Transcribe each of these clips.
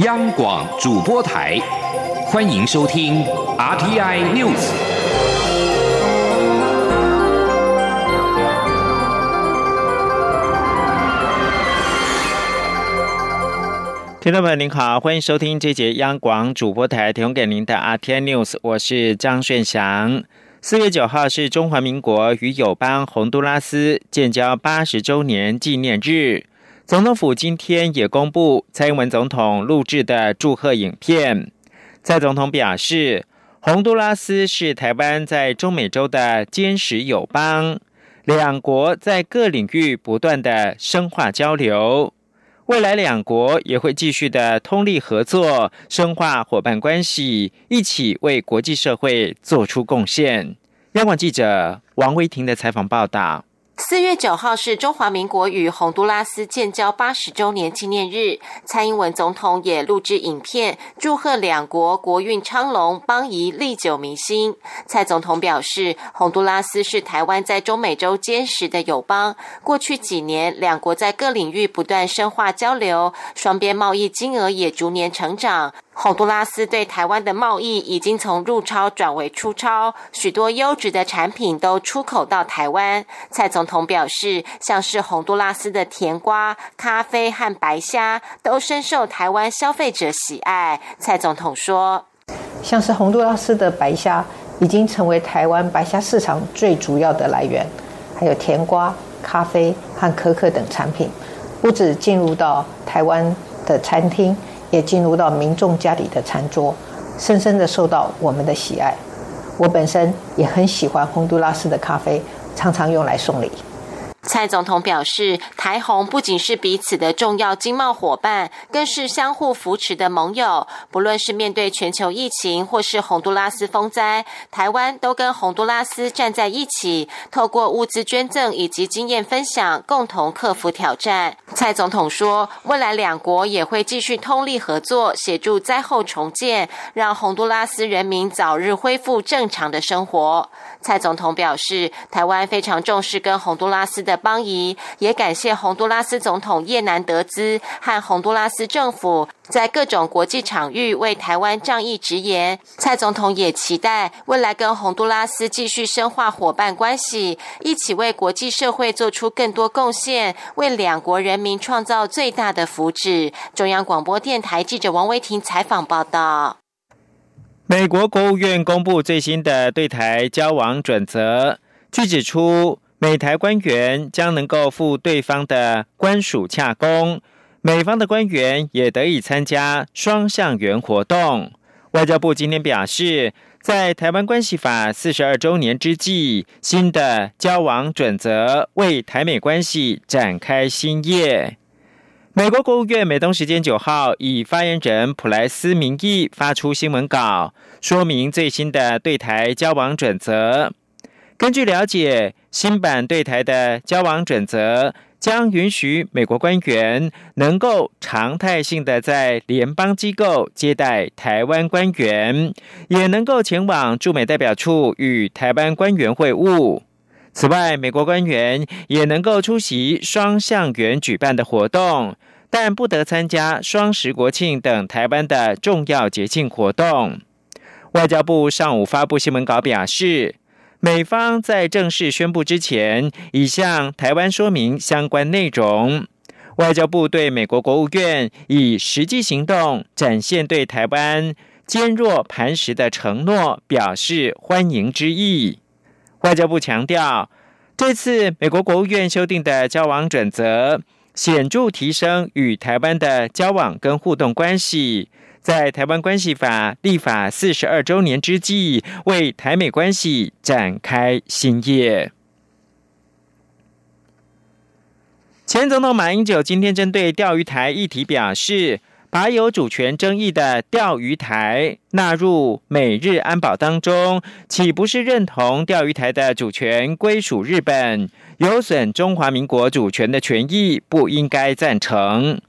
央广主播台，欢迎收听 RTI News。听众朋友您好，欢迎收听这节央广主播台提供给您的 RTI News，我是张炫祥。四月九号是中华民国与友邦洪都拉斯建交八十周年纪念日。总统府今天也公布蔡英文总统录制的祝贺影片。蔡总统表示，洪都拉斯是台湾在中美洲的坚实友邦，两国在各领域不断的深化交流，未来两国也会继续的通力合作，深化伙伴关系，一起为国际社会做出贡献。央广记者王威婷的采访报道。四月九号是中华民国与洪都拉斯建交八十周年纪念日，蔡英文总统也录制影片祝贺两国国运昌隆、邦谊历久弥新。蔡总统表示，洪都拉斯是台湾在中美洲坚实的友邦，过去几年两国在各领域不断深化交流，双边贸易金额也逐年成长。洪都拉斯对台湾的贸易已经从入超转为出超，许多优质的产品都出口到台湾。蔡总统表示，像是洪都拉斯的甜瓜、咖啡和白虾都深受台湾消费者喜爱。蔡总统说：“像是洪都拉斯的白虾已经成为台湾白虾市场最主要的来源，还有甜瓜、咖啡和可可等产品，不止进入到台湾的餐厅。”也进入到民众家里的餐桌，深深的受到我们的喜爱。我本身也很喜欢洪都拉斯的咖啡，常常用来送礼。蔡总统表示，台红不仅是彼此的重要经贸伙伴，更是相互扶持的盟友。不论是面对全球疫情，或是洪都拉斯风灾，台湾都跟洪都拉斯站在一起，透过物资捐赠以及经验分享，共同克服挑战。蔡总统说，未来两国也会继续通力合作，协助灾后重建，让洪都拉斯人民早日恢复正常的生活。蔡总统表示，台湾非常重视跟洪都拉斯的。邦谊也感谢洪都拉斯总统叶南德兹和洪都拉斯政府在各种国际场域为台湾仗义直言。蔡总统也期待未来跟洪都拉斯继续深化伙伴关系，一起为国际社会做出更多贡献，为两国人民创造最大的福祉。中央广播电台记者王维婷采访报道。美国国务院公布最新的对台交往准则，据指出。美台官员将能够赴对方的官署洽公，美方的官员也得以参加双向员活动。外交部今天表示，在《台湾关系法》四十二周年之际，新的交往准则为台美关系展开新页。美国国务院美东时间九号以发言人普莱斯名义发出新闻稿，说明最新的对台交往准则。根据了解，新版对台的交往准则将允许美国官员能够常态性的在联邦机构接待台湾官员，也能够前往驻美代表处与台湾官员会晤。此外，美国官员也能够出席双向元举办的活动，但不得参加双十国庆等台湾的重要节庆活动。外交部上午发布新闻稿表示。美方在正式宣布之前，已向台湾说明相关内容。外交部对美国国务院以实际行动展现对台湾坚若磐石的承诺表示欢迎之意。外交部强调，这次美国国务院修订的交往准则，显著提升与台湾的交往跟互动关系。在台湾关系法立法四十二周年之际，为台美关系展开新页。前总统马英九今天针对钓鱼台议题表示，把有主权争议的钓鱼台纳入美日安保当中，岂不是认同钓鱼台的主权归属日本，有损中华民国主权的权益，不应该赞成。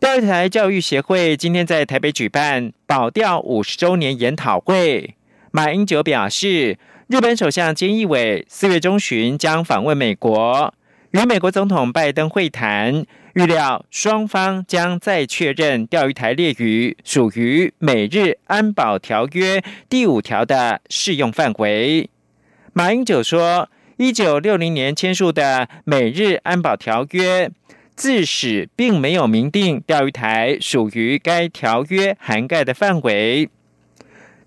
钓鱼台教育协会今天在台北举办保钓五十周年研讨会。马英九表示，日本首相菅义伟四月中旬将访问美国，与美国总统拜登会谈，预料双方将再确认钓鱼台列屿属于美日安保条约第五条的适用范围。马英九说，一九六零年签署的美日安保条约，自始并没有明定钓鱼台属于该条约涵盖的范围。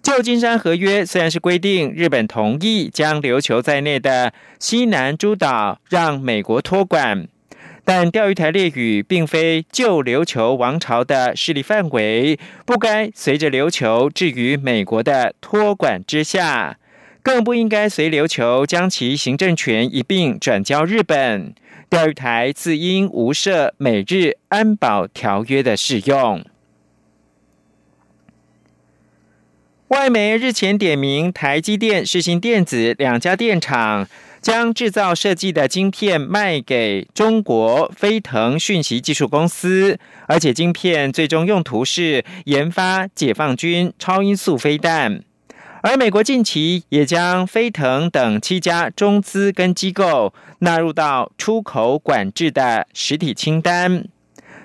旧金山合约虽然是规定日本同意将琉球在内的西南诸岛让美国托管。但钓鱼台列屿并非旧琉球王朝的势力范围，不该随着琉球置于美国的托管之下，更不应该随琉球将其行政权一并转交日本。钓鱼台自因无涉美日安保条约的适用。外媒日前点名台积电、世新电子两家电厂。将制造设计的晶片卖给中国飞腾讯息技术公司，而且晶片最终用途是研发解放军超音速飞弹。而美国近期也将飞腾等七家中资跟机构纳入到出口管制的实体清单。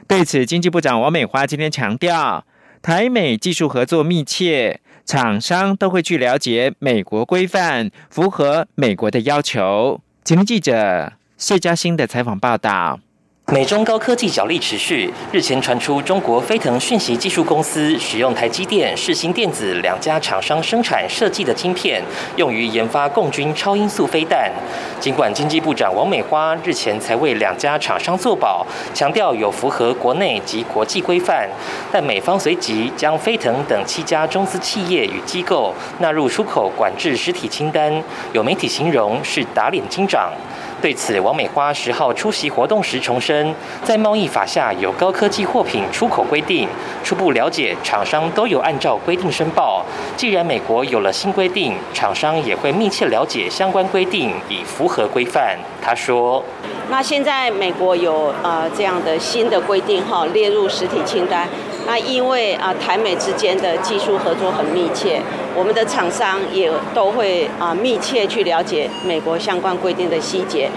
对此，经济部长王美花今天强调，台美技术合作密切。厂商都会去了解美国规范，符合美国的要求。请听记者谢嘉欣的采访报道。美中高科技角力持续，日前传出中国飞腾讯息技术公司使用台积电、世新电子两家厂商生产设计的晶片，用于研发共军超音速飞弹。尽管经济部长王美花日前才为两家厂商作保，强调有符合国内及国际规范，但美方随即将飞腾等七家中资企业与机构纳入出口管制实体清单，有媒体形容是打脸金掌。对此，王美花十号出席活动时重申，在贸易法下有高科技货品出口规定，初步了解厂商都有按照规定申报。既然美国有了新规定，厂商也会密切了解相关规定，以符合规范。他说：“那现在美国有呃这样的新的规定哈，列入实体清单。那因为啊台美之间的技术合作很密切，我们的厂商也都会啊密切去了解美国相关规定的细节。”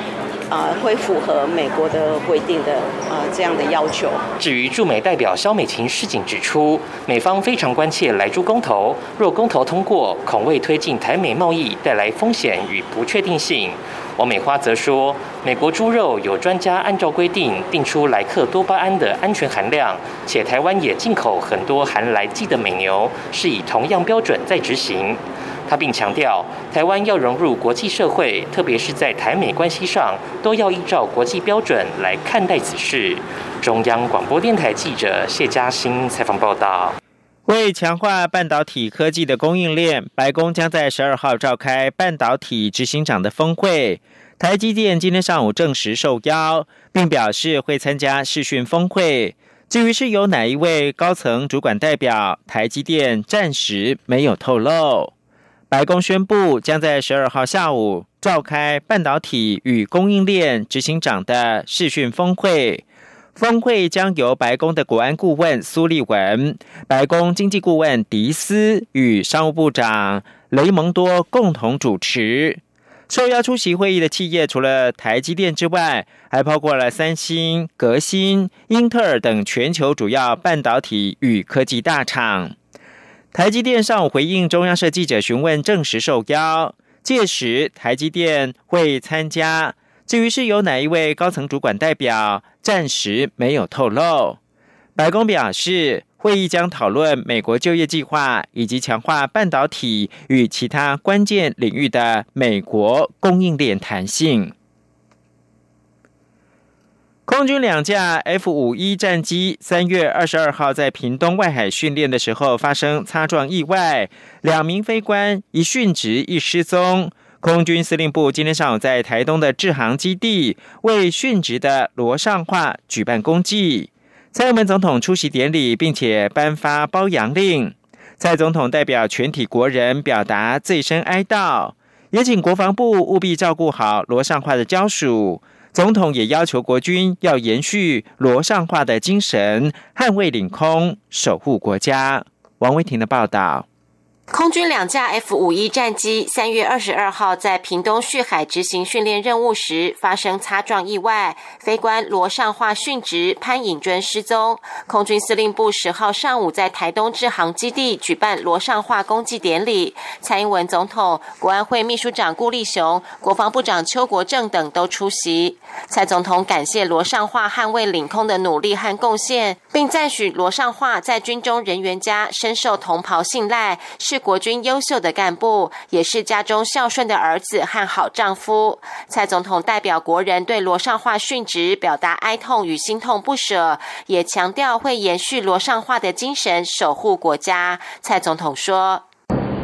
啊，会符合美国的规定的啊这样的要求。至于驻美代表肖美琴市警指出，美方非常关切来猪公投，若公投通过，恐为推进台美贸易带来风险与不确定性。王美花则说，美国猪肉有专家按照规定定出莱克多巴胺的安全含量，且台湾也进口很多含来剂的美牛，是以同样标准在执行。他并强调，台湾要融入国际社会，特别是在台美关系上，都要依照国际标准来看待此事。中央广播电台记者谢嘉欣采访报道。为强化半导体科技的供应链，白宫将在十二号召开半导体执行长的峰会。台积电今天上午证实受邀，并表示会参加视讯峰会。至于是由哪一位高层主管代表，台积电暂时没有透露。白宫宣布，将在十二号下午召开半导体与供应链执行长的视讯峰会。峰会将由白宫的国安顾问苏利文、白宫经济顾问迪斯与商务部长雷蒙多共同主持。受邀出席会议的企业，除了台积电之外，还包括了三星、革新、英特尔等全球主要半导体与科技大厂。台积电上午回应中央社记者询问，证实受邀，届时台积电会参加。至于是由哪一位高层主管代表，暂时没有透露。白宫表示，会议将讨论美国就业计划以及强化半导体与其他关键领域的美国供应链弹性。空军两架 F 五一战机三月二十二号在屏东外海训练的时候发生擦撞意外，两名飞官一殉职一失踪。空军司令部今天上午在台东的制航基地为殉职的罗尚化举办公祭，蔡英文总统出席典礼，并且颁发褒扬令。蔡总统代表全体国人表达最深哀悼，也请国防部务必照顾好罗尚化的家属。总统也要求国军要延续罗尚化的精神，捍卫领空，守护国家。王维婷的报道。空军两架 F 五一战机三月二十二号在屏东旭海执行训练任务时发生擦撞意外，飞官罗尚化殉职，潘颖尊失踪。空军司令部十号上午在台东制航基地举办罗尚化公祭典礼，蔡英文总统、国安会秘书长顾立雄、国防部长邱国正等都出席。蔡总统感谢罗尚化捍卫领空的努力和贡献，并赞许罗尚化在军中人员家深受同袍信赖，是。是国军优秀的干部，也是家中孝顺的儿子和好丈夫。蔡总统代表国人对罗尚化殉职表达哀痛与心痛不舍，也强调会延续罗尚化的精神，守护国家。蔡总统说：“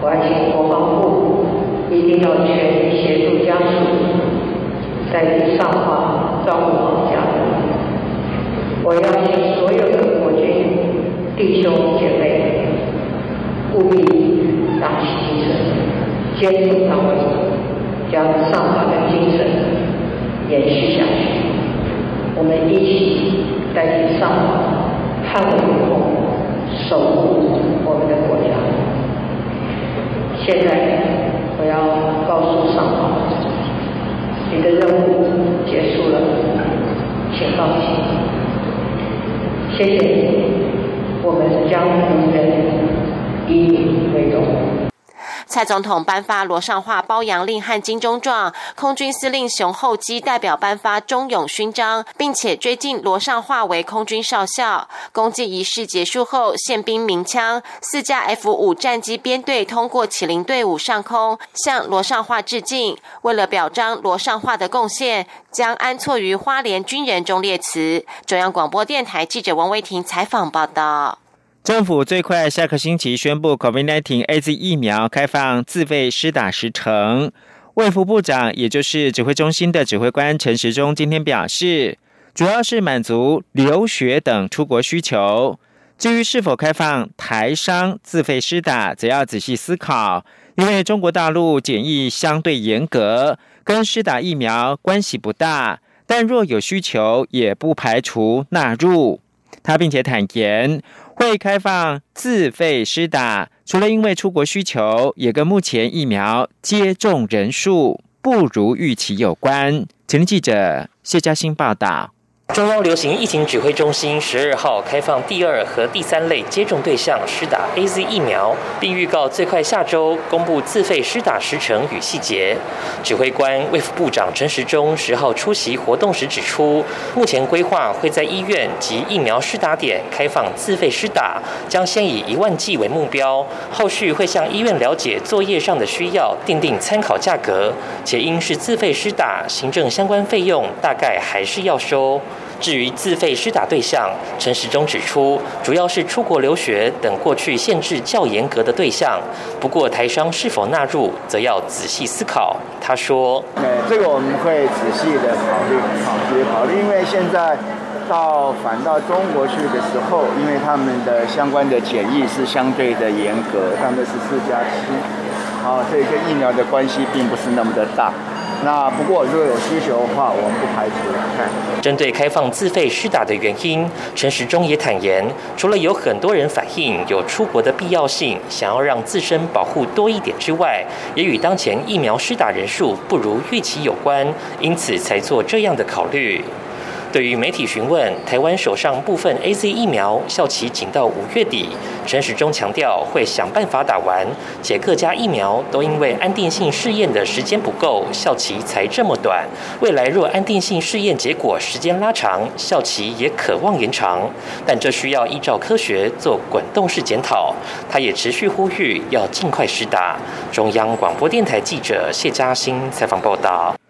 我要请国防部一定要全力协助家属在上化照顾好家人。我要请所有的国军弟兄姐妹务必。”打起精神，坚持到底，将上法的精神延续下去。我们一起带领上法，捍卫领空，守护我们的国家。现在我要告诉上法，你的任务结束了，请放心。谢谢你，我们将无人。蔡总统颁发罗尚化褒扬令和金钟状，空军司令熊厚基代表颁发忠勇勋章，并且追进罗尚化为空军少校。公祭仪式结束后，宪兵鸣枪，四架 F 五战机编队通过启灵队伍上空，向罗尚化致敬。为了表彰罗尚化的贡献，将安错于花莲军人中烈祠。中央广播电台记者王维婷采访报道。政府最快下个星期宣布 COVID-19 A Z 疫苗开放自费施打时程。卫福部长，也就是指挥中心的指挥官陈时中今天表示，主要是满足留学等出国需求。至于是否开放台商自费施打，则要仔细思考，因为中国大陆检疫相对严格，跟施打疫苗关系不大。但若有需求，也不排除纳入。他并且坦言。会开放自费施打，除了因为出国需求，也跟目前疫苗接种人数不如预期有关。前记者谢嘉欣报道。中央流行疫情指挥中心十二号开放第二和第三类接种对象施打 A Z 疫苗，并预告最快下周公布自费施打时程与细节。指挥官卫副部长陈时中十号出席活动时指出，目前规划会在医院及疫苗施打点开放自费施打，将先以一万剂为目标，后续会向医院了解作业上的需要，定定参考价格。且因是自费施打，行政相关费用大概还是要收。至于自费施打对象，陈时中指出，主要是出国留学等过去限制较严格的对象。不过台商是否纳入，则要仔细思考。他说：“，这个我们会仔细的考虑，考虑考虑，因为现在到返到中国去的时候，因为他们的相关的检疫是相对的严格，他们是四加七，好，所以跟疫苗的关系并不是那么的大。”那不过，如果有需求的话，我们不排除。针对开放自费施打的原因，陈时中也坦言，除了有很多人反映有出国的必要性，想要让自身保护多一点之外，也与当前疫苗施打人数不如预期有关，因此才做这样的考虑。对于媒体询问台湾手上部分 A Z 疫苗效期仅到五月底，陈时中强调会想办法打完，且各家疫苗都因为安定性试验的时间不够，效期才这么短。未来若安定性试验结果时间拉长，效期也可望延长，但这需要依照科学做滚动式检讨。他也持续呼吁要尽快施打。中央广播电台记者谢嘉欣采访报道。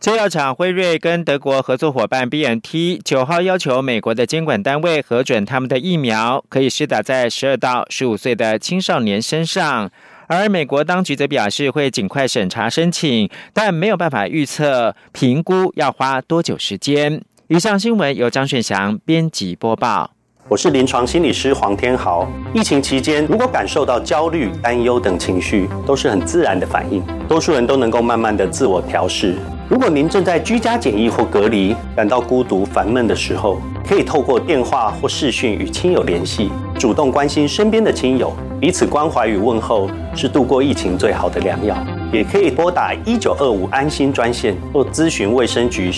制药厂辉瑞跟德国合作伙伴 BNT 九号要求美国的监管单位核准他们的疫苗可以施打在十二到十五岁的青少年身上，而美国当局则表示会尽快审查申请，但没有办法预测评估要花多久时间。以上新闻由张炫祥编辑播报。我是临床心理师黄天豪。疫情期间，如果感受到焦虑、担忧等情绪，都是很自然的反应，多数人都能够慢慢的自我调试。如果您正在居家检疫或隔离，感到孤独烦闷的时候，可以透过电话或视讯与亲友联系，主动关心身边的亲友，彼此关怀与问候是度过疫情最好的良药。也可以拨打一九二五安心专线或咨询卫生局